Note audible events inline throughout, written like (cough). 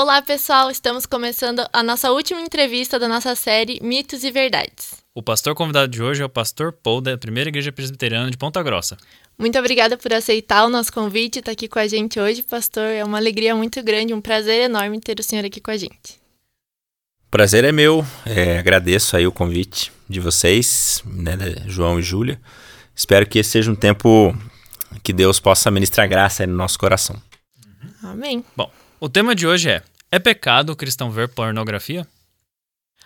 Olá, pessoal! Estamos começando a nossa última entrevista da nossa série Mitos e Verdades. O pastor convidado de hoje é o pastor Paul, da Primeira Igreja Presbiteriana de Ponta Grossa. Muito obrigada por aceitar o nosso convite e estar aqui com a gente hoje, pastor. É uma alegria muito grande, um prazer enorme ter o senhor aqui com a gente. Prazer é meu. É, agradeço aí o convite de vocês, né, João e Júlia. Espero que esse seja um tempo que Deus possa ministrar graça no nosso coração. Amém. Bom, o tema de hoje é: é pecado o cristão ver pornografia?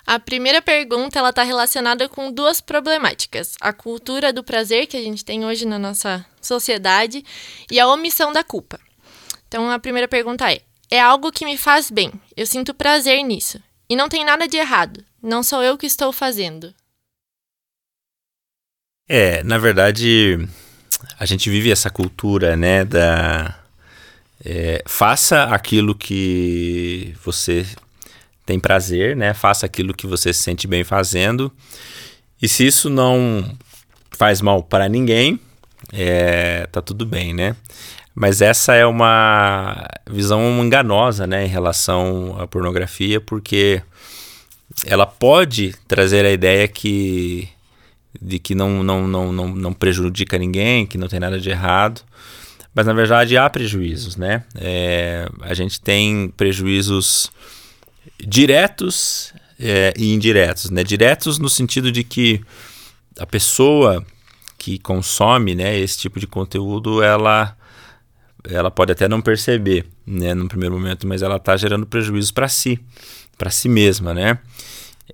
A primeira pergunta ela está relacionada com duas problemáticas: a cultura do prazer que a gente tem hoje na nossa sociedade e a omissão da culpa. Então a primeira pergunta é: é algo que me faz bem? Eu sinto prazer nisso e não tem nada de errado. Não sou eu que estou fazendo. É, na verdade, a gente vive essa cultura, né, da é, faça aquilo que você tem prazer, né? Faça aquilo que você se sente bem fazendo. E se isso não faz mal para ninguém, é, tá tudo bem, né? Mas essa é uma visão enganosa, né, em relação à pornografia, porque ela pode trazer a ideia que de que não, não, não, não, não prejudica ninguém, que não tem nada de errado. Mas na verdade há prejuízos, né? É, a gente tem prejuízos diretos é, e indiretos, né? Diretos no sentido de que a pessoa que consome, né, esse tipo de conteúdo, ela ela pode até não perceber, né, no primeiro momento, mas ela está gerando prejuízos para si, para si mesma, né?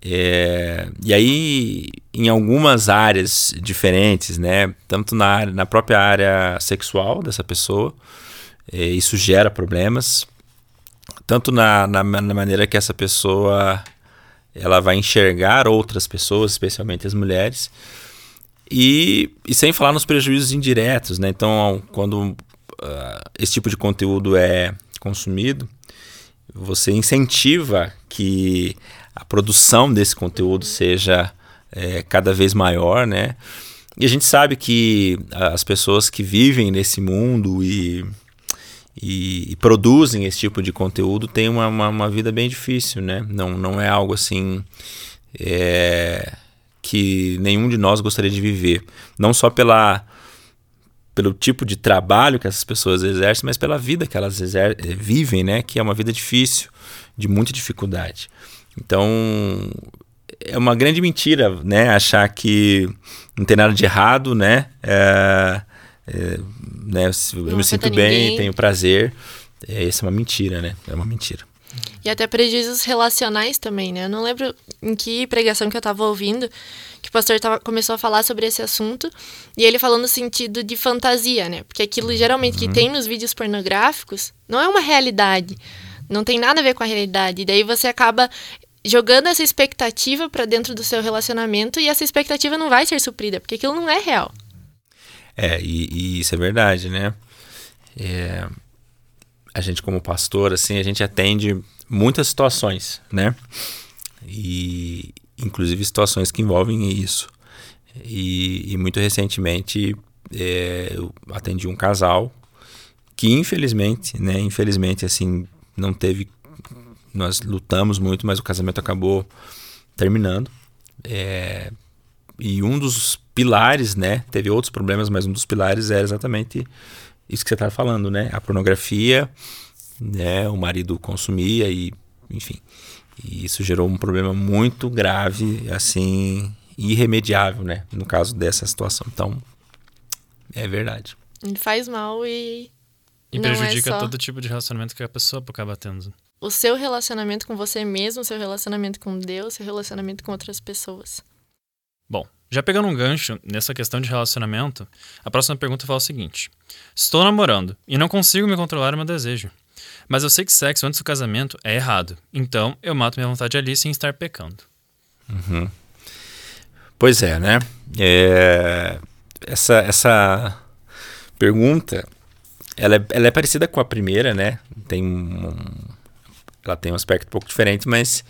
É, e aí, em algumas áreas diferentes, né, tanto na, área, na própria área sexual dessa pessoa, é, isso gera problemas, tanto na, na, na, maneira que essa pessoa ela vai enxergar outras pessoas, especialmente as mulheres, e, e sem falar nos prejuízos indiretos, né? Então, quando uh, esse tipo de conteúdo é consumido, você incentiva que a produção desse conteúdo seja é, cada vez maior, né? E a gente sabe que as pessoas que vivem nesse mundo e, e, e produzem esse tipo de conteúdo têm uma, uma, uma, vida bem difícil, né? Não, não é algo assim é, que nenhum de nós gostaria de viver. Não só pela, pelo tipo de trabalho que essas pessoas exercem, mas pela vida que elas vivem, né? Que é uma vida difícil, de muita dificuldade. Então, é uma grande mentira, né? Achar que não tem nada de errado, né? É, é, né eu me sinto bem, ninguém. tenho prazer. É, essa é uma mentira, né? É uma mentira. E até prejuízos relacionais também, né? Eu não lembro em que pregação que eu estava ouvindo que o pastor tava, começou a falar sobre esse assunto e ele falou no sentido de fantasia, né? Porque aquilo geralmente uhum. que tem nos vídeos pornográficos não é uma realidade, não tem nada a ver com a realidade. E daí você acaba jogando essa expectativa para dentro do seu relacionamento e essa expectativa não vai ser suprida, porque aquilo não é real. É, e, e isso é verdade, né? É, a gente como pastor, assim, a gente atende muitas situações, né? E inclusive situações que envolvem isso. E, e muito recentemente é, eu atendi um casal que infelizmente, né, infelizmente assim, não teve nós lutamos muito, mas o casamento acabou terminando. É, e um dos pilares, né? Teve outros problemas, mas um dos pilares era exatamente isso que você estava falando, né? A pornografia, né? O marido consumia e, enfim, e isso gerou um problema muito grave, assim, irremediável, né? No caso dessa situação. Então, é verdade. Ele faz mal e. E prejudica é só... todo tipo de relacionamento que a pessoa acaba tendo o seu relacionamento com você mesmo, o seu relacionamento com Deus, o seu relacionamento com outras pessoas. Bom, já pegando um gancho nessa questão de relacionamento, a próxima pergunta fala o seguinte: Estou namorando e não consigo me controlar o meu desejo. Mas eu sei que sexo antes do casamento é errado. Então eu mato minha vontade ali sem estar pecando. Uhum. Pois é, né? É... Essa, essa pergunta ela é, ela é parecida com a primeira, né? Tem um, ela tem um aspecto um pouco diferente, mas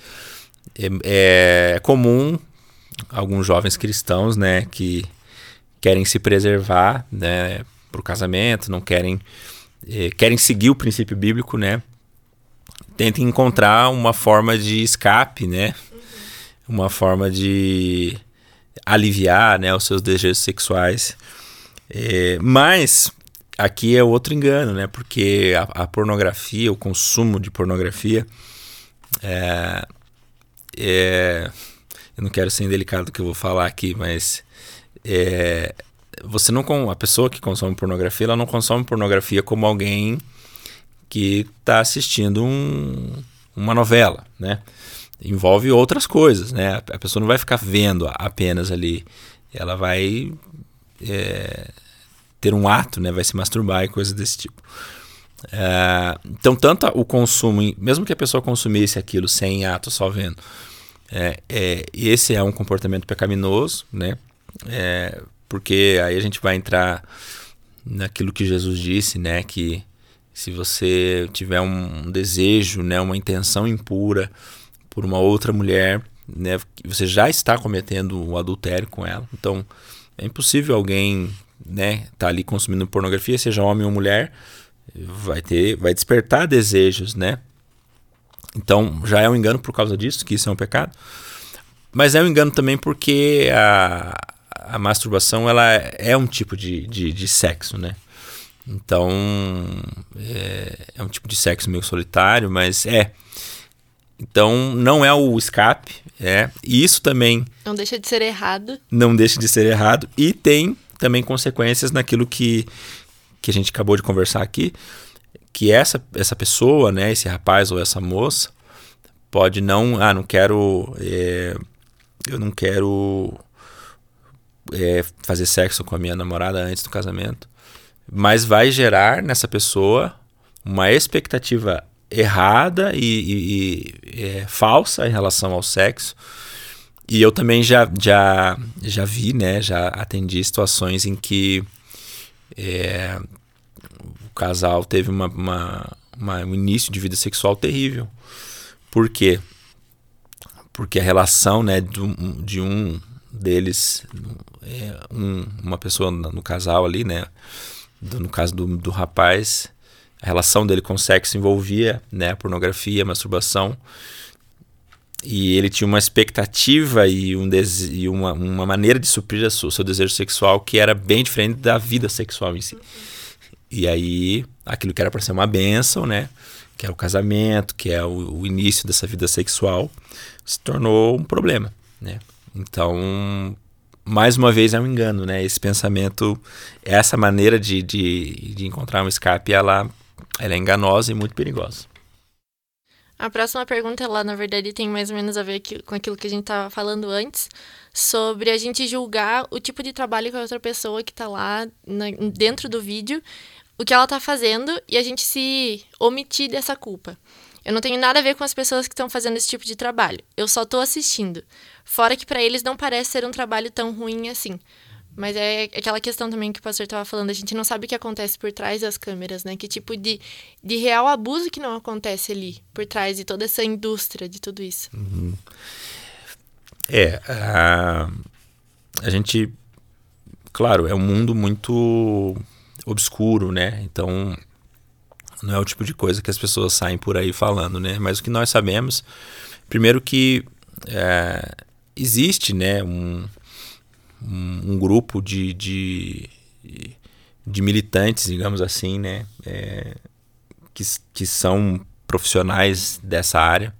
é, é comum alguns jovens cristãos, né, que querem se preservar, né, para o casamento, não querem é, querem seguir o princípio bíblico, né, tenta encontrar uma forma de escape, né? Uma forma de aliviar né, os seus desejos sexuais. É, mas aqui é outro engano, né? Porque a, a pornografia, o consumo de pornografia, é, é, eu não quero ser indelicado do que eu vou falar aqui, mas é, você não a pessoa que consome pornografia, ela não consome pornografia como alguém que está assistindo um, uma novela, né? Envolve outras coisas, né? A pessoa não vai ficar vendo apenas ali, ela vai é, ter um ato, né? Vai se masturbar e coisas desse tipo. É, então, tanto o consumo, mesmo que a pessoa consumisse aquilo sem ato, só vendo, é, é, esse é um comportamento pecaminoso, né? É, porque aí a gente vai entrar naquilo que Jesus disse, né? Que se você tiver um desejo, né, uma intenção impura por uma outra mulher, né, você já está cometendo o um adultério com ela. Então, é impossível alguém, né, tá ali consumindo pornografia, seja homem ou mulher, vai ter, vai despertar desejos, né? Então, já é um engano por causa disso, que isso é um pecado. Mas é um engano também porque a, a masturbação ela é um tipo de, de, de sexo, né? Então é, é, um tipo de sexo meio solitário, mas é. Então não é o escape, é. E isso também. Não deixa de ser errado. Não deixa de ser errado. E tem também consequências naquilo que, que a gente acabou de conversar aqui, que essa, essa pessoa, né, esse rapaz ou essa moça, pode não. Ah, não quero. É, eu não quero é, fazer sexo com a minha namorada antes do casamento, mas vai gerar nessa pessoa uma expectativa errada e, e, e é, falsa em relação ao sexo. E eu também já, já, já vi, né, já atendi situações em que é, o casal teve uma, uma, uma, um início de vida sexual terrível. Por quê? Porque a relação né, de, um deles, é, um, uma pessoa no casal ali, né? Do, no caso do, do rapaz, a relação dele com o sexo envolvia né, pornografia, masturbação. E ele tinha uma expectativa e, um e uma, uma maneira de suprir o seu desejo sexual que era bem diferente da vida sexual em si. E aí, aquilo que era para ser uma benção, né? Que é o casamento, que é o, o início dessa vida sexual, se tornou um problema, né? Então, mais uma vez é um engano, né? Esse pensamento, essa maneira de, de, de encontrar um escape, ela, ela é enganosa e muito perigosa. A próxima pergunta, ela na verdade tem mais ou menos a ver com aquilo que a gente estava falando antes, sobre a gente julgar o tipo de trabalho que a outra pessoa que está lá na, dentro do vídeo, o que ela está fazendo e a gente se omitir dessa culpa. Eu não tenho nada a ver com as pessoas que estão fazendo esse tipo de trabalho. Eu só estou assistindo. Fora que para eles não parece ser um trabalho tão ruim assim. Mas é aquela questão também que o pastor estava falando, a gente não sabe o que acontece por trás das câmeras, né? Que tipo de, de real abuso que não acontece ali, por trás de toda essa indústria, de tudo isso. Uhum. É, a, a gente, claro, é um mundo muito obscuro, né? Então, não é o tipo de coisa que as pessoas saem por aí falando, né? Mas o que nós sabemos, primeiro que é, existe, né, um um, grupo de, de, de, militantes, digamos assim, né, é, que, que são profissionais dessa área.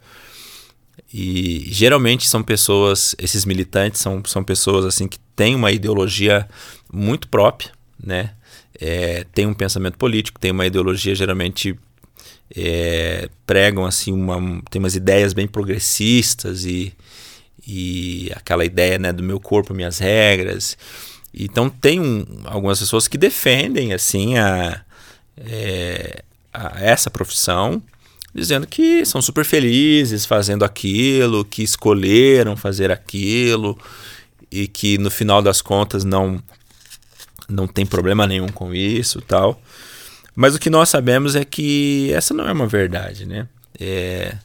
E geralmente são pessoas, esses militantes são, são pessoas assim que têm uma ideologia muito própria, né? É, tem um pensamento político, tem uma ideologia geralmente é, pregam assim uma, tem umas ideias bem progressistas e, e aquela ideia né, do meu corpo, minhas regras. Então tem um, algumas pessoas que defendem assim a, é, a essa profissão, dizendo que são super felizes fazendo aquilo, que escolheram fazer aquilo e que no final das contas não não tem problema nenhum com isso, tal. Mas o que nós sabemos é que essa não é uma verdade, né? É,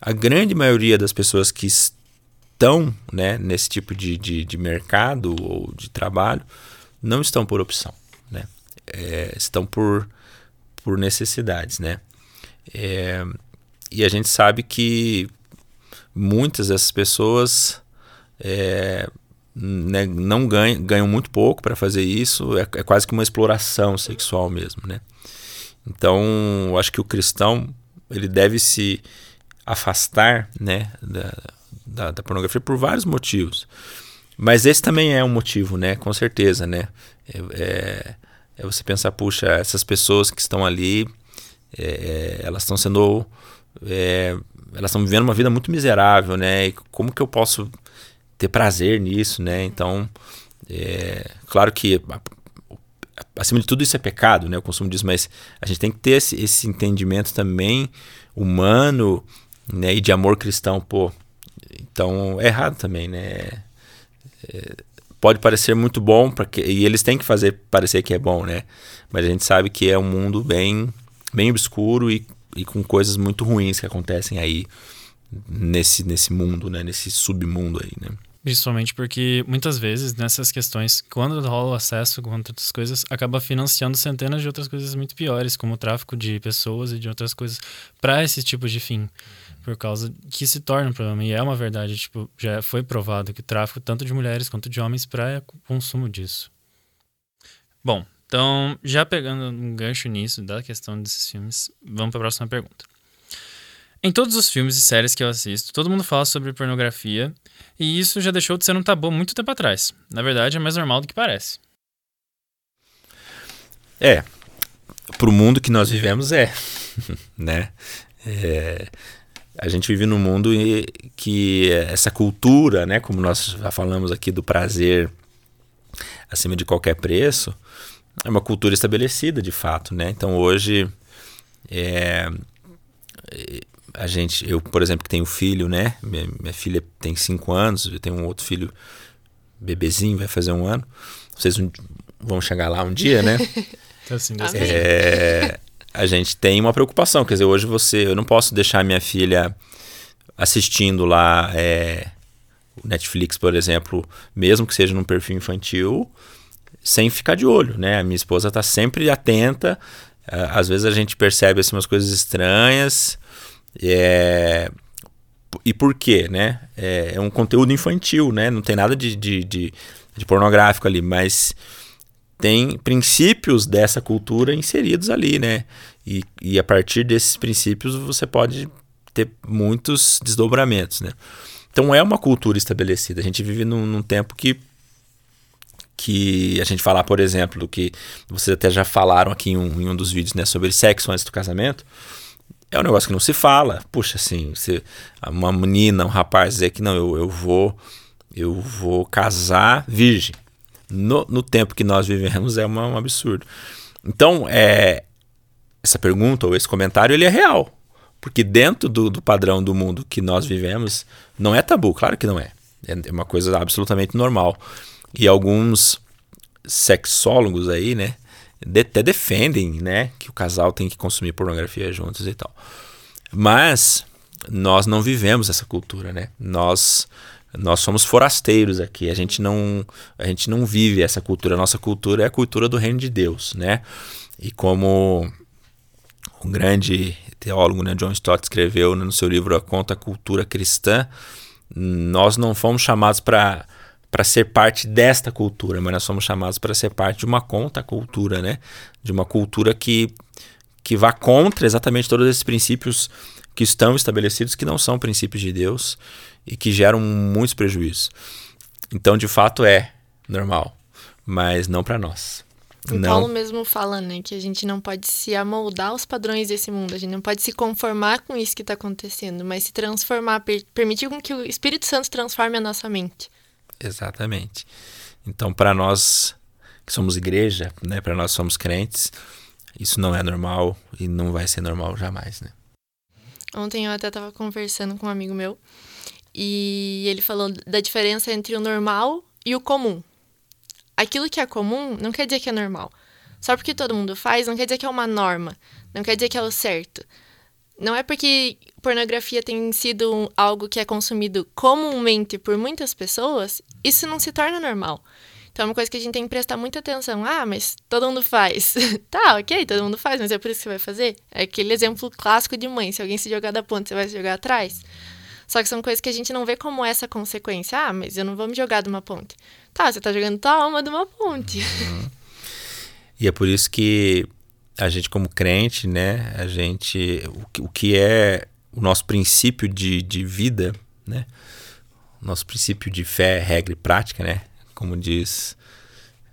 a grande maioria das pessoas que estão né, nesse tipo de, de, de, mercado ou de trabalho não estão por opção, né? É, estão por, por necessidades, né? É, e a gente sabe que muitas dessas pessoas é, né, não ganham, ganham muito pouco para fazer isso, é, é, quase que uma exploração sexual mesmo, né? Então, eu acho que o cristão ele deve se afastar, né, da, da, da pornografia por vários motivos. Mas esse também é um motivo, né? Com certeza, né? É, é, é você pensar, puxa, essas pessoas que estão ali, é, elas estão sendo, é, elas estão vivendo uma vida muito miserável, né? E como que eu posso ter prazer nisso, né? Então, é, claro que acima de tudo isso é pecado, né? O consumo disso, mas a gente tem que ter esse, esse entendimento também humano, né? E de amor cristão, pô. Então é errado também, né? É, pode parecer muito bom para que e eles têm que fazer parecer que é bom, né? Mas a gente sabe que é um mundo bem bem obscuro e, e com coisas muito ruins que acontecem aí nesse nesse mundo, né? Nesse submundo aí, né? Principalmente porque muitas vezes nessas questões, quando rola o acesso contra outras coisas, acaba financiando centenas de outras coisas muito piores, como o tráfico de pessoas e de outras coisas, para esse tipo de fim. Por causa que se torna um problema. E é uma verdade, tipo, já foi provado que o tráfico, tanto de mulheres quanto de homens, para consumo disso. Bom, então, já pegando um gancho nisso, da questão desses filmes, vamos para a próxima pergunta. Em todos os filmes e séries que eu assisto, todo mundo fala sobre pornografia e isso já deixou de ser um tabu muito tempo atrás. Na verdade, é mais normal do que parece. É, pro mundo que nós vivemos é, (laughs) né? É, a gente vive num mundo que essa cultura, né, como nós já falamos aqui do prazer acima de qualquer preço, é uma cultura estabelecida de fato, né? Então hoje é, a gente, eu, por exemplo, que tenho filho, né? Minha, minha filha tem cinco anos, eu tenho um outro filho bebezinho, vai fazer um ano. Vocês vão chegar lá um dia, né? (laughs) assim, é, a gente tem uma preocupação, quer dizer, hoje você, eu não posso deixar minha filha assistindo lá é, Netflix, por exemplo, mesmo que seja num perfil infantil, sem ficar de olho, né? A minha esposa está sempre atenta. Às vezes a gente percebe assim, umas coisas estranhas, é, e por quê, né? É, é, um conteúdo infantil, né? Não tem nada de, de, de, de, pornográfico ali, mas tem princípios dessa cultura inseridos ali, né? E, e a partir desses princípios você pode ter muitos desdobramentos, né? Então é uma cultura estabelecida. A gente vive num, num tempo que que a gente falar, por exemplo, do que vocês até já falaram aqui em um, em um dos vídeos, né, sobre sexo antes do casamento é um negócio que não se fala. Puxa, assim, você, uma menina, um rapaz dizer que não, eu, eu vou eu vou casar virgem. No, no tempo que nós vivemos é uma, um absurdo. Então, é, essa pergunta ou esse comentário ele é real. Porque dentro do, do padrão do mundo que nós vivemos, não é tabu, claro que não é. É uma coisa absolutamente normal. E alguns sexólogos aí, né, até defendem, né, que o casal tem que consumir pornografia juntos e tal. Mas nós não vivemos essa cultura, né? Nós nós somos forasteiros aqui. A gente não a gente não vive essa cultura. A nossa cultura é a cultura do reino de Deus, né? E como um grande teólogo, né, John Stott escreveu no seu livro A Conta Cultura Cristã, nós não fomos chamados para para ser parte desta cultura, mas nós somos chamados para ser parte de uma conta-cultura, né? De uma cultura que, que vá contra exatamente todos esses princípios que estão estabelecidos, que não são princípios de Deus e que geram muitos prejuízos. Então, de fato, é normal, mas não para nós. O não. Paulo mesmo fala, né, que a gente não pode se amoldar aos padrões desse mundo, a gente não pode se conformar com isso que está acontecendo, mas se transformar, per permitir com que o Espírito Santo transforme a nossa mente. Exatamente. Então, para nós que somos igreja, né, para nós somos crentes, isso não é normal e não vai ser normal jamais, né? Ontem eu até estava conversando com um amigo meu e ele falou da diferença entre o normal e o comum. Aquilo que é comum não quer dizer que é normal. Só porque todo mundo faz, não quer dizer que é uma norma. Não quer dizer que é o certo. Não é porque pornografia tem sido algo que é consumido comumente por muitas pessoas, isso não se torna normal. Então é uma coisa que a gente tem que prestar muita atenção. Ah, mas todo mundo faz. (laughs) tá, ok, todo mundo faz, mas é por isso que você vai fazer? É aquele exemplo clássico de mãe. Se alguém se jogar da ponte, você vai se jogar atrás? Só que são coisas que a gente não vê como essa consequência. Ah, mas eu não vou me jogar de uma ponte. Tá, você tá jogando tua alma de uma ponte. Uhum. E é por isso que a gente, como crente, né, a gente. O, o que é o nosso princípio de, de vida, né? Nosso princípio de fé, regra e prática, né? Como diz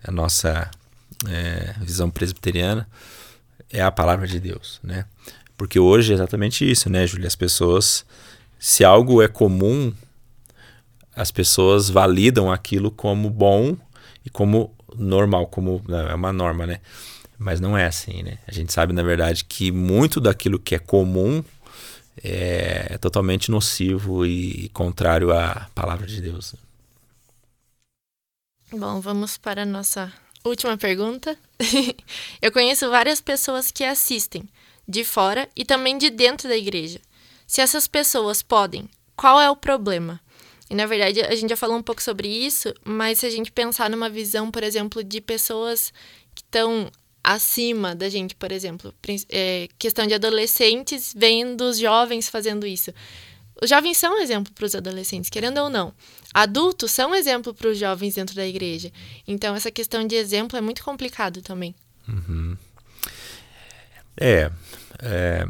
a nossa é, visão presbiteriana, é a palavra de Deus, né? Porque hoje é exatamente isso, né, Júlia? As pessoas se algo é comum, as pessoas validam aquilo como bom e como normal, como né, é uma norma, né? Mas não é assim, né? A gente sabe, na verdade, que muito daquilo que é comum é, é totalmente nocivo e contrário à palavra de Deus. Bom, vamos para a nossa última pergunta. (laughs) Eu conheço várias pessoas que assistem de fora e também de dentro da igreja. Se essas pessoas podem, qual é o problema? E na verdade a gente já falou um pouco sobre isso, mas se a gente pensar numa visão, por exemplo, de pessoas que estão acima da gente, por exemplo, é, questão de adolescentes vendo os jovens fazendo isso. Os jovens são um exemplo para os adolescentes, querendo ou não. Adultos são um exemplo para os jovens dentro da igreja. Então, essa questão de exemplo é muito complicado também. Uhum. É, é,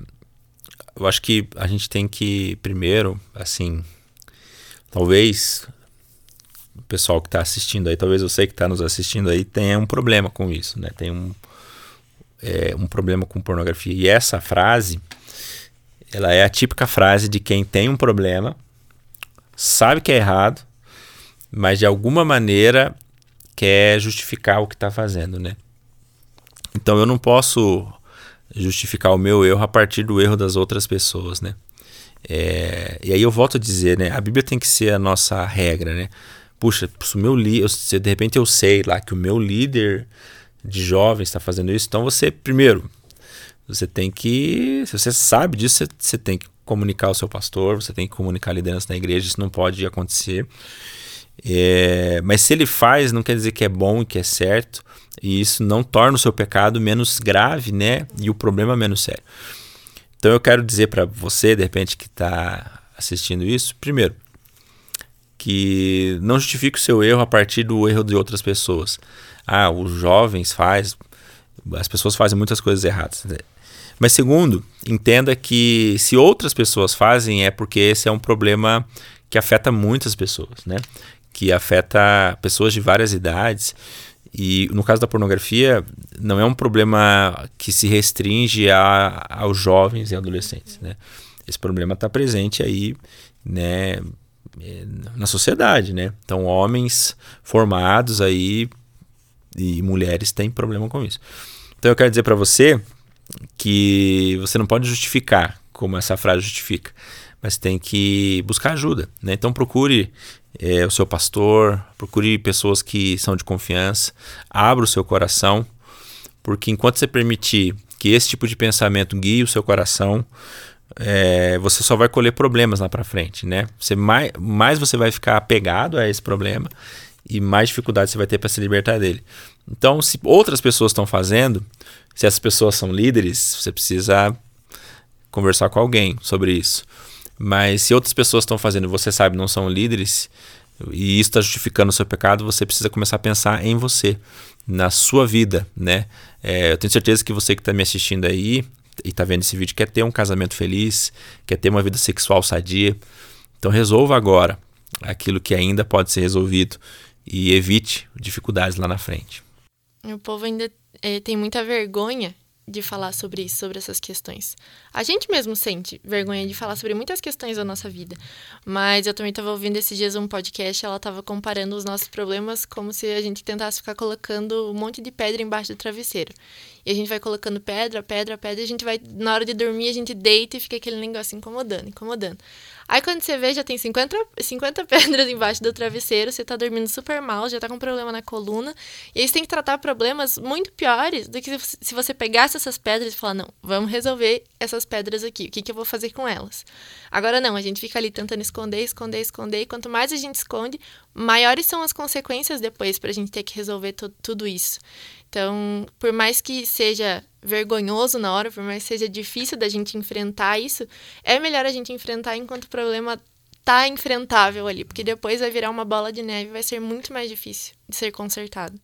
eu acho que a gente tem que, primeiro, assim, talvez o pessoal que está assistindo aí, talvez você que está nos assistindo aí, tenha um problema com isso, né? Tem um, é, um problema com pornografia. E essa frase, ela é a típica frase de quem tem um problema, sabe que é errado, mas de alguma maneira quer justificar o que está fazendo, né? Então eu não posso justificar o meu erro a partir do erro das outras pessoas, né? É, e aí eu volto a dizer, né? A Bíblia tem que ser a nossa regra, né? Puxa, se meu líder, de repente eu sei lá que o meu líder de jovens está fazendo isso, então você, primeiro, você tem que, se você sabe disso, você, você tem que comunicar ao seu pastor, você tem que comunicar a liderança na igreja, isso não pode acontecer. É, mas se ele faz, não quer dizer que é bom e que é certo e isso não torna o seu pecado menos grave, né? E o problema menos sério. Então eu quero dizer para você, de repente, que está assistindo isso, primeiro, que não justifique o seu erro a partir do erro de outras pessoas. Ah, os jovens faz, as pessoas fazem muitas coisas erradas. Mas segundo, entenda que se outras pessoas fazem é porque esse é um problema que afeta muitas pessoas, né? Que afeta pessoas de várias idades. E no caso da pornografia, não é um problema que se restringe a, aos jovens e adolescentes, né? Esse problema está presente aí, né, na sociedade, né? Então, homens formados aí e mulheres têm problema com isso. Então, eu quero dizer para você que você não pode justificar como essa frase justifica, mas tem que buscar ajuda, né? Então, procure é, o seu pastor, procure pessoas que são de confiança, abra o seu coração, porque enquanto você permitir que esse tipo de pensamento guie o seu coração, é, você só vai colher problemas lá para frente, né? Você mais, mais você vai ficar apegado a esse problema e mais dificuldade você vai ter para se libertar dele. Então, se outras pessoas estão fazendo, se essas pessoas são líderes, você precisa conversar com alguém sobre isso. Mas se outras pessoas estão fazendo e você sabe não são líderes, e isso está justificando o seu pecado, você precisa começar a pensar em você, na sua vida, né? É, eu tenho certeza que você que está me assistindo aí e está vendo esse vídeo quer ter um casamento feliz, quer ter uma vida sexual sadia. Então resolva agora aquilo que ainda pode ser resolvido e evite dificuldades lá na frente. O povo ainda é, tem muita vergonha de falar sobre isso, sobre essas questões. A gente mesmo sente vergonha de falar sobre muitas questões da nossa vida. Mas eu também estava ouvindo esses dias um podcast, ela estava comparando os nossos problemas como se a gente tentasse ficar colocando um monte de pedra embaixo do travesseiro. E a gente vai colocando pedra, pedra, pedra, e a gente vai, na hora de dormir, a gente deita e fica aquele negócio incomodando, incomodando. Aí quando você vê, já tem 50, 50 (laughs) pedras embaixo do travesseiro, você tá dormindo super mal, já tá com problema na coluna. E aí você tem que tratar problemas muito piores do que se você pegasse essas pedras e falar, não, vamos resolver essas pedras aqui, o que, que eu vou fazer com elas? Agora não, a gente fica ali tentando esconder, esconder, esconder, e quanto mais a gente esconde, maiores são as consequências depois pra gente ter que resolver tudo isso. Então, por mais que seja vergonhoso na hora, por mais que seja difícil da gente enfrentar isso, é melhor a gente enfrentar enquanto o problema tá enfrentável ali, porque depois vai virar uma bola de neve e vai ser muito mais difícil de ser consertado.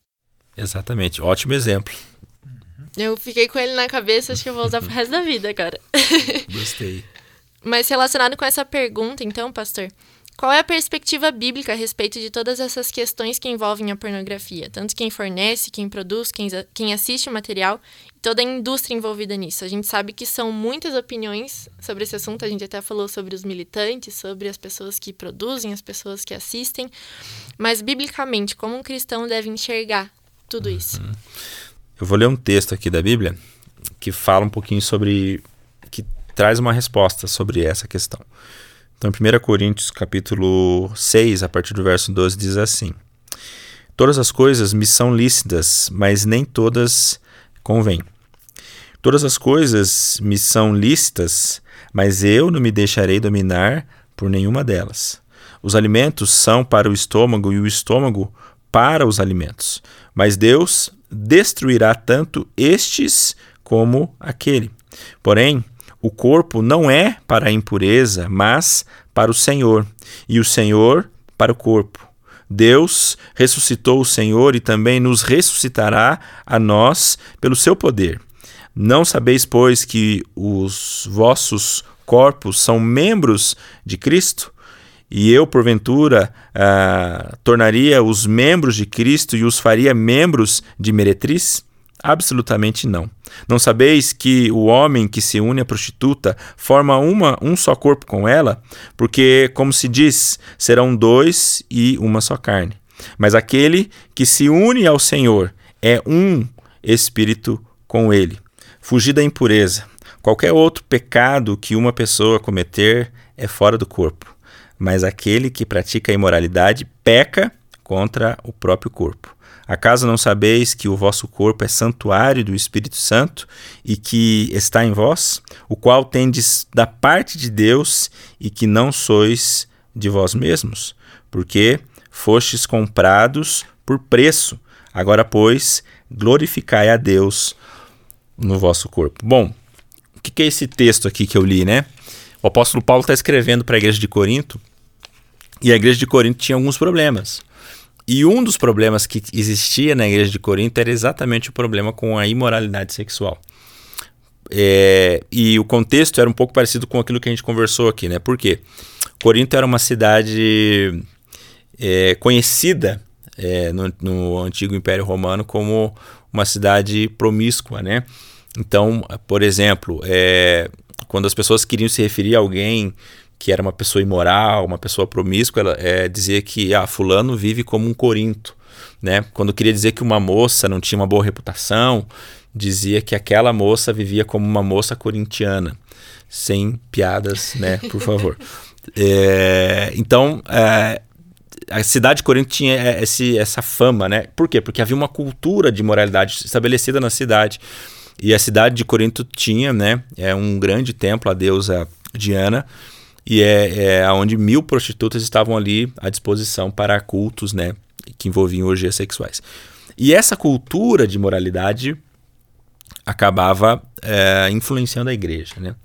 Exatamente, ótimo exemplo. Eu fiquei com ele na cabeça, acho que eu vou usar pro resto da vida, cara. (laughs) Gostei. Mas relacionado com essa pergunta, então, pastor, qual é a perspectiva bíblica a respeito de todas essas questões que envolvem a pornografia? Tanto quem fornece, quem produz, quem, quem assiste o material e toda a indústria envolvida nisso. A gente sabe que são muitas opiniões sobre esse assunto, a gente até falou sobre os militantes, sobre as pessoas que produzem, as pessoas que assistem. Mas, biblicamente, como um cristão deve enxergar tudo isso? Uhum. Eu vou ler um texto aqui da Bíblia que fala um pouquinho sobre. que traz uma resposta sobre essa questão. Então, em 1 Coríntios, capítulo 6, a partir do verso 12, diz assim: Todas as coisas me são lícitas, mas nem todas convêm. Todas as coisas me são lícitas, mas eu não me deixarei dominar por nenhuma delas. Os alimentos são para o estômago e o estômago para os alimentos, mas Deus destruirá tanto estes como aquele. Porém, o corpo não é para a impureza, mas para o Senhor, e o Senhor para o corpo. Deus ressuscitou o Senhor e também nos ressuscitará a nós pelo seu poder. Não sabeis, pois, que os vossos corpos são membros de Cristo? E eu, porventura, ah, tornaria os membros de Cristo e os faria membros de meretriz? Absolutamente não. Não sabeis que o homem que se une à prostituta forma uma, um só corpo com ela? Porque, como se diz, serão dois e uma só carne. Mas aquele que se une ao Senhor é um espírito com ele. Fugir da impureza. Qualquer outro pecado que uma pessoa cometer é fora do corpo. Mas aquele que pratica a imoralidade peca contra o próprio corpo. Acaso não sabeis que o vosso corpo é santuário do Espírito Santo e que está em vós, o qual tendes da parte de Deus e que não sois de vós mesmos? Porque fostes comprados por preço. Agora, pois, glorificai a Deus no vosso corpo. Bom, o que é esse texto aqui que eu li, né? O apóstolo Paulo está escrevendo para a igreja de Corinto e a igreja de Corinto tinha alguns problemas. E um dos problemas que existia na igreja de Corinto era exatamente o problema com a imoralidade sexual. É, e o contexto era um pouco parecido com aquilo que a gente conversou aqui, né? Por quê? Corinto era uma cidade é, conhecida é, no, no, antigo Império Romano como uma cidade promíscua, né? Então, por exemplo, é, quando as pessoas queriam se referir a alguém que era uma pessoa imoral, uma pessoa promíscua, ela é, dizia que ah, fulano vive como um corinto. Né? Quando queria dizer que uma moça não tinha uma boa reputação, dizia que aquela moça vivia como uma moça corintiana. Sem piadas, né? (laughs) Por favor. é, então, é, a cidade de Corinto tinha esse, essa fama, né? Por quê? Porque havia uma cultura de moralidade estabelecida na cidade. E a cidade de Corinto tinha, né? É um grande templo, a deusa Diana e é, é onde mil prostitutas estavam ali à disposição para cultos, né, que envolviam orgias sexuais. E essa cultura de moralidade acabava é, influenciando a igreja, né?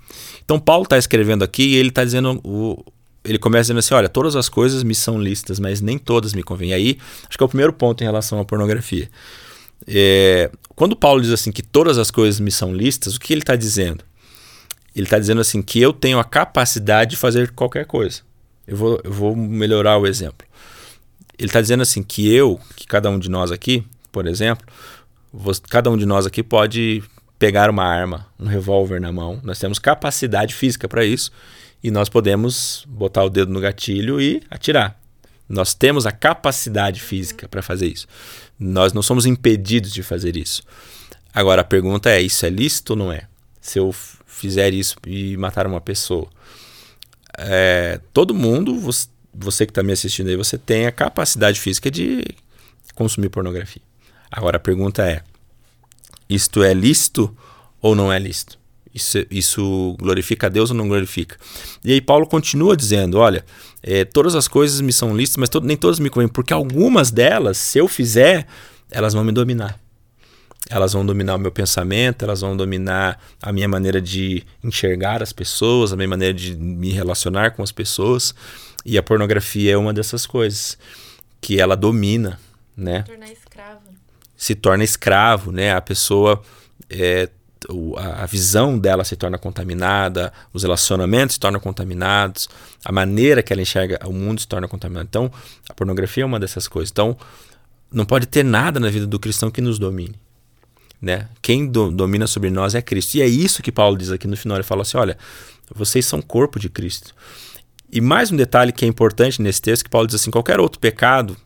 Então Paulo está escrevendo aqui e ele está dizendo o, ele começa dizendo assim, olha, todas as coisas me são listas, mas nem todas me convêm. Aí, acho que é o primeiro ponto em relação à pornografia. É, quando Paulo diz assim que todas as coisas me são listas, o que ele está dizendo? Ele está dizendo assim que eu tenho a capacidade de fazer qualquer coisa. Eu vou, eu vou melhorar o exemplo. Ele está dizendo assim que eu, que cada um de nós aqui, por exemplo, cada um de nós aqui pode pegar uma arma, um revólver na mão. Nós temos capacidade física para isso e nós podemos botar o dedo no gatilho e atirar. Nós temos a capacidade física para fazer isso. Nós não somos impedidos de fazer isso. Agora a pergunta é: isso é lícito ou não é? Se eu fizer isso e matar uma pessoa. É, todo mundo, você, que está me assistindo aí, você tem a capacidade física de consumir pornografia. Agora a pergunta é: isto é lícito ou não é lícito? Isso, isso glorifica a Deus ou não glorifica? E aí Paulo continua dizendo: olha, é, todas as coisas me são lícitas, mas nem todas me convêm, porque algumas delas, se eu fizer, elas vão me dominar. Elas vão dominar o meu pensamento, elas vão dominar a minha maneira de enxergar as pessoas, a minha maneira de me relacionar com as pessoas. E a pornografia é uma dessas coisas que ela domina, né? Se tornar escravo. Se torna escravo, né? A pessoa é, a visão dela se torna contaminada, os relacionamentos se tornam contaminados, a maneira que ela enxerga o mundo se torna contaminada. Então, a pornografia é uma dessas coisas. Então, não pode ter nada na vida do cristão que nos domine. Né? Quem do, domina sobre nós é Cristo. E é isso que Paulo diz aqui no final. Ele fala assim: olha, vocês são corpo de Cristo. E mais um detalhe que é importante nesse texto, que Paulo diz assim: qualquer outro pecado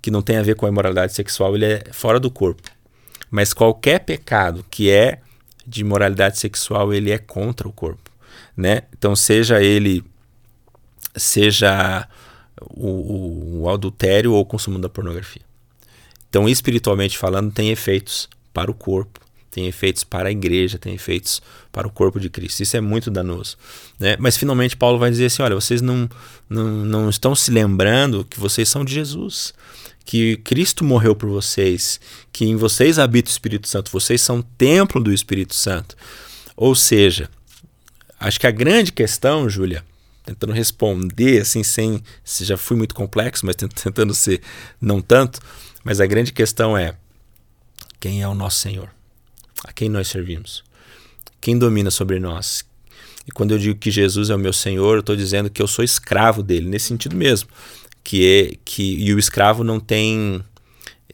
que não tem a ver com a imoralidade sexual, ele é fora do corpo. Mas qualquer pecado que é de moralidade sexual, ele é contra o corpo, né? Então, seja ele seja o, o, o adultério ou o consumo da pornografia. Então, espiritualmente falando, tem efeitos para o corpo, tem efeitos para a igreja, tem efeitos para o corpo de Cristo. Isso é muito danoso. Né? Mas finalmente Paulo vai dizer assim: olha, vocês não, não, não estão se lembrando que vocês são de Jesus que Cristo morreu por vocês, que em vocês habita o Espírito Santo, vocês são templo do Espírito Santo. Ou seja, acho que a grande questão, Júlia, tentando responder assim sem, se já fui muito complexo, mas (laughs) tentando ser não tanto, mas a grande questão é quem é o nosso Senhor? A quem nós servimos? Quem domina sobre nós? E quando eu digo que Jesus é o meu Senhor, eu estou dizendo que eu sou escravo dele, nesse sentido mesmo que é que e o escravo não tem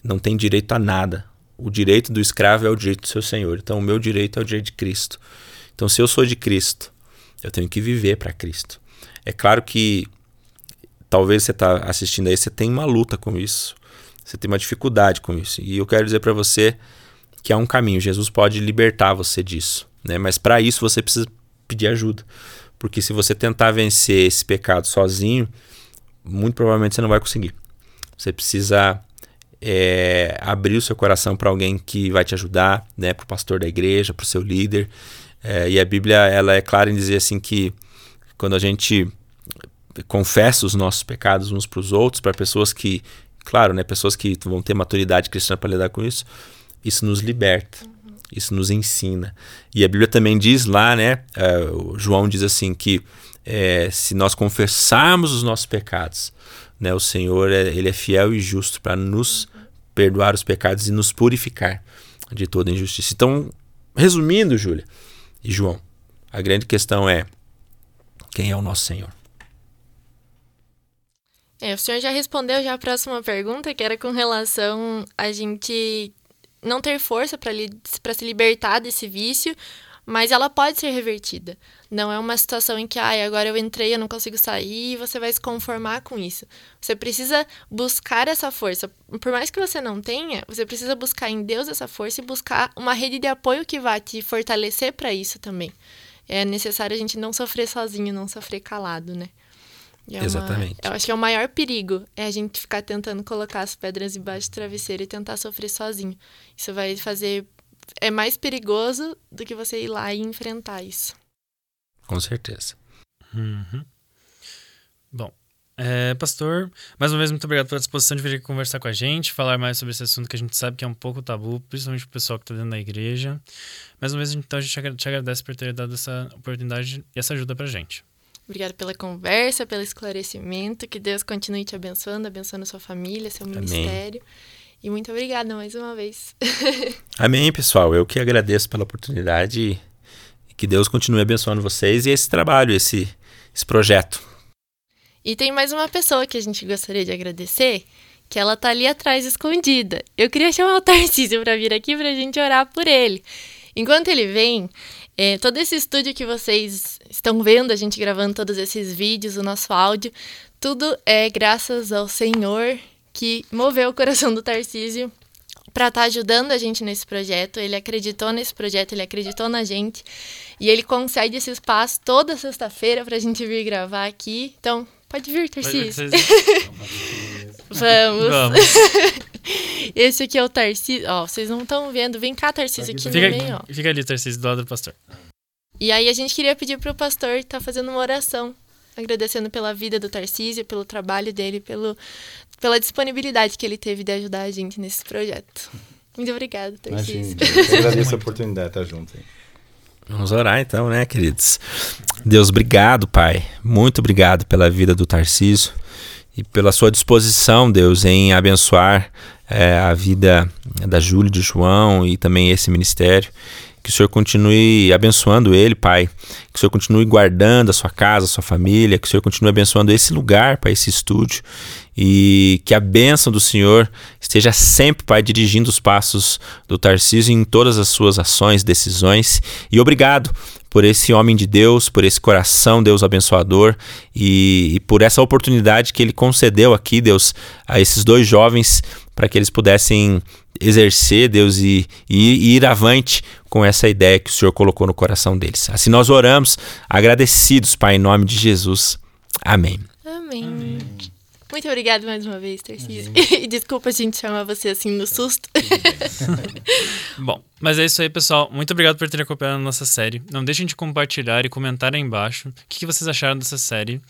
não tem direito a nada. O direito do escravo é o direito do seu senhor. Então o meu direito é o direito de Cristo. Então se eu sou de Cristo, eu tenho que viver para Cristo. É claro que talvez você está assistindo aí, você tem uma luta com isso. Você tem uma dificuldade com isso. E eu quero dizer para você que há um caminho. Jesus pode libertar você disso, né? Mas para isso você precisa pedir ajuda. Porque se você tentar vencer esse pecado sozinho, muito provavelmente você não vai conseguir. Você precisa é, abrir o seu coração para alguém que vai te ajudar, né, para o pastor da igreja, para o seu líder. É, e a Bíblia ela é clara em dizer assim que quando a gente confessa os nossos pecados uns para os outros, para pessoas que, claro, né, pessoas que vão ter maturidade cristã para lidar com isso, isso nos liberta. Isso nos ensina. E a Bíblia também diz lá, né? Uh, João diz assim que é, se nós confessarmos os nossos pecados, né, o Senhor é, ele é fiel e justo para nos perdoar os pecados e nos purificar de toda injustiça. Então, resumindo, Júlia e João, a grande questão é quem é o nosso Senhor. É, o senhor já respondeu já a próxima pergunta, que era com relação a gente não ter força para se libertar desse vício, mas ela pode ser revertida. Não é uma situação em que, ai, ah, agora eu entrei, eu não consigo sair, e você vai se conformar com isso. Você precisa buscar essa força. Por mais que você não tenha, você precisa buscar em Deus essa força e buscar uma rede de apoio que vá te fortalecer para isso também. É necessário a gente não sofrer sozinho, não sofrer calado, né? É Exatamente. Uma, eu acho que é o maior perigo é a gente ficar tentando colocar as pedras embaixo do travesseiro e tentar sofrer sozinho. Isso vai fazer é mais perigoso do que você ir lá e enfrentar isso. Com certeza. Uhum. Bom, é, pastor, mais uma vez, muito obrigado pela disposição de vir aqui conversar com a gente, falar mais sobre esse assunto que a gente sabe que é um pouco tabu, principalmente o pessoal que está dentro da igreja. Mais uma vez, então, a gente te agradece por ter dado essa oportunidade e essa ajuda para a gente. Obrigada pela conversa, pelo esclarecimento. Que Deus continue te abençoando, abençoando sua família, seu Amém. ministério. E muito obrigada mais uma vez. (laughs) Amém, pessoal. Eu que agradeço pela oportunidade e que Deus continue abençoando vocês e esse trabalho, esse, esse projeto. E tem mais uma pessoa que a gente gostaria de agradecer, que ela tá ali atrás escondida. Eu queria chamar o Tarcísio para vir aqui para a gente orar por ele. Enquanto ele vem, é, todo esse estúdio que vocês estão vendo, a gente gravando todos esses vídeos, o nosso áudio, tudo é graças ao Senhor que moveu o coração do Tarcísio para estar tá ajudando a gente nesse projeto. Ele acreditou nesse projeto, ele acreditou na gente. E ele concede esse espaço toda sexta-feira para a gente vir gravar aqui. Então, pode vir, Tarcísio. (laughs) Vamos. Vamos. (laughs) Esse aqui é o Tarcísio. Ó, vocês não estão vendo. Vem cá, Tarcísio, aqui, fica, no meio, ó. Fica ali, Tarcísio, do lado do pastor. E aí a gente queria pedir pro pastor estar tá fazendo uma oração, agradecendo pela vida do Tarcísio, pelo trabalho dele, pelo, pela disponibilidade que ele teve de ajudar a gente nesse projeto. Muito obrigada, Tarcísio. (laughs) Eu agradeço a oportunidade de estar junto aí. Vamos orar então, né, queridos? Deus, obrigado, Pai. Muito obrigado pela vida do Tarcísio e pela sua disposição, Deus, em abençoar é, a vida da Júlia, de João e também esse ministério. Que o Senhor continue abençoando ele, Pai. Que o Senhor continue guardando a sua casa, a sua família. Que o Senhor continue abençoando esse lugar, Pai, esse estúdio. E que a bênção do Senhor esteja sempre, Pai, dirigindo os passos do Tarcísio em todas as suas ações, decisões. E obrigado por esse homem de Deus, por esse coração, Deus abençoador, e, e por essa oportunidade que ele concedeu aqui, Deus, a esses dois jovens, para que eles pudessem exercer, Deus, e, e, e, ir avante com essa ideia que o Senhor colocou no coração deles. Assim nós oramos, agradecidos, Pai, em nome de Jesus. Amém. Amém. Amém. Muito obrigada mais uma vez, Tarcísio. E desculpa a gente chamar você assim no susto. (laughs) Bom, mas é isso aí, pessoal. Muito obrigado por terem acompanhado a nossa série. Não deixem de compartilhar e comentar aí embaixo o que vocês acharam dessa série.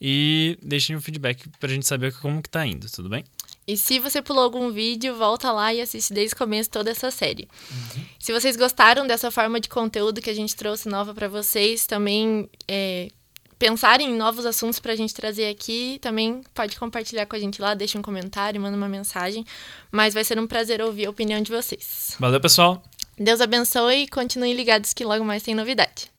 E deixem um feedback pra gente saber como que tá indo, tudo bem? E se você pulou algum vídeo, volta lá e assiste desde o começo toda essa série. Uhum. Se vocês gostaram dessa forma de conteúdo que a gente trouxe nova para vocês, também é, pensarem em novos assuntos para a gente trazer aqui, também pode compartilhar com a gente lá, deixa um comentário, manda uma mensagem. Mas vai ser um prazer ouvir a opinião de vocês. Valeu, pessoal. Deus abençoe e continuem ligados que logo mais tem novidade.